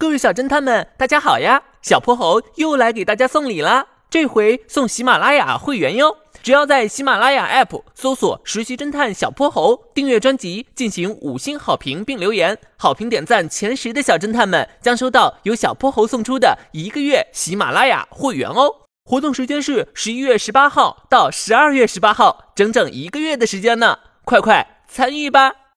各位小侦探们大家好呀。小泼猴又来给大家送礼啦这回送喜马拉雅会员哟。只要在喜马拉雅 app 搜索实习侦探小泼猴订阅专辑进行五星好评并留言。好评点赞前十的小侦探们将收到由小泼猴送出的一个月喜马拉雅会员哦。活动时间是十一月十八号到十二月十八号整整一个月的时间呢。快快参与吧。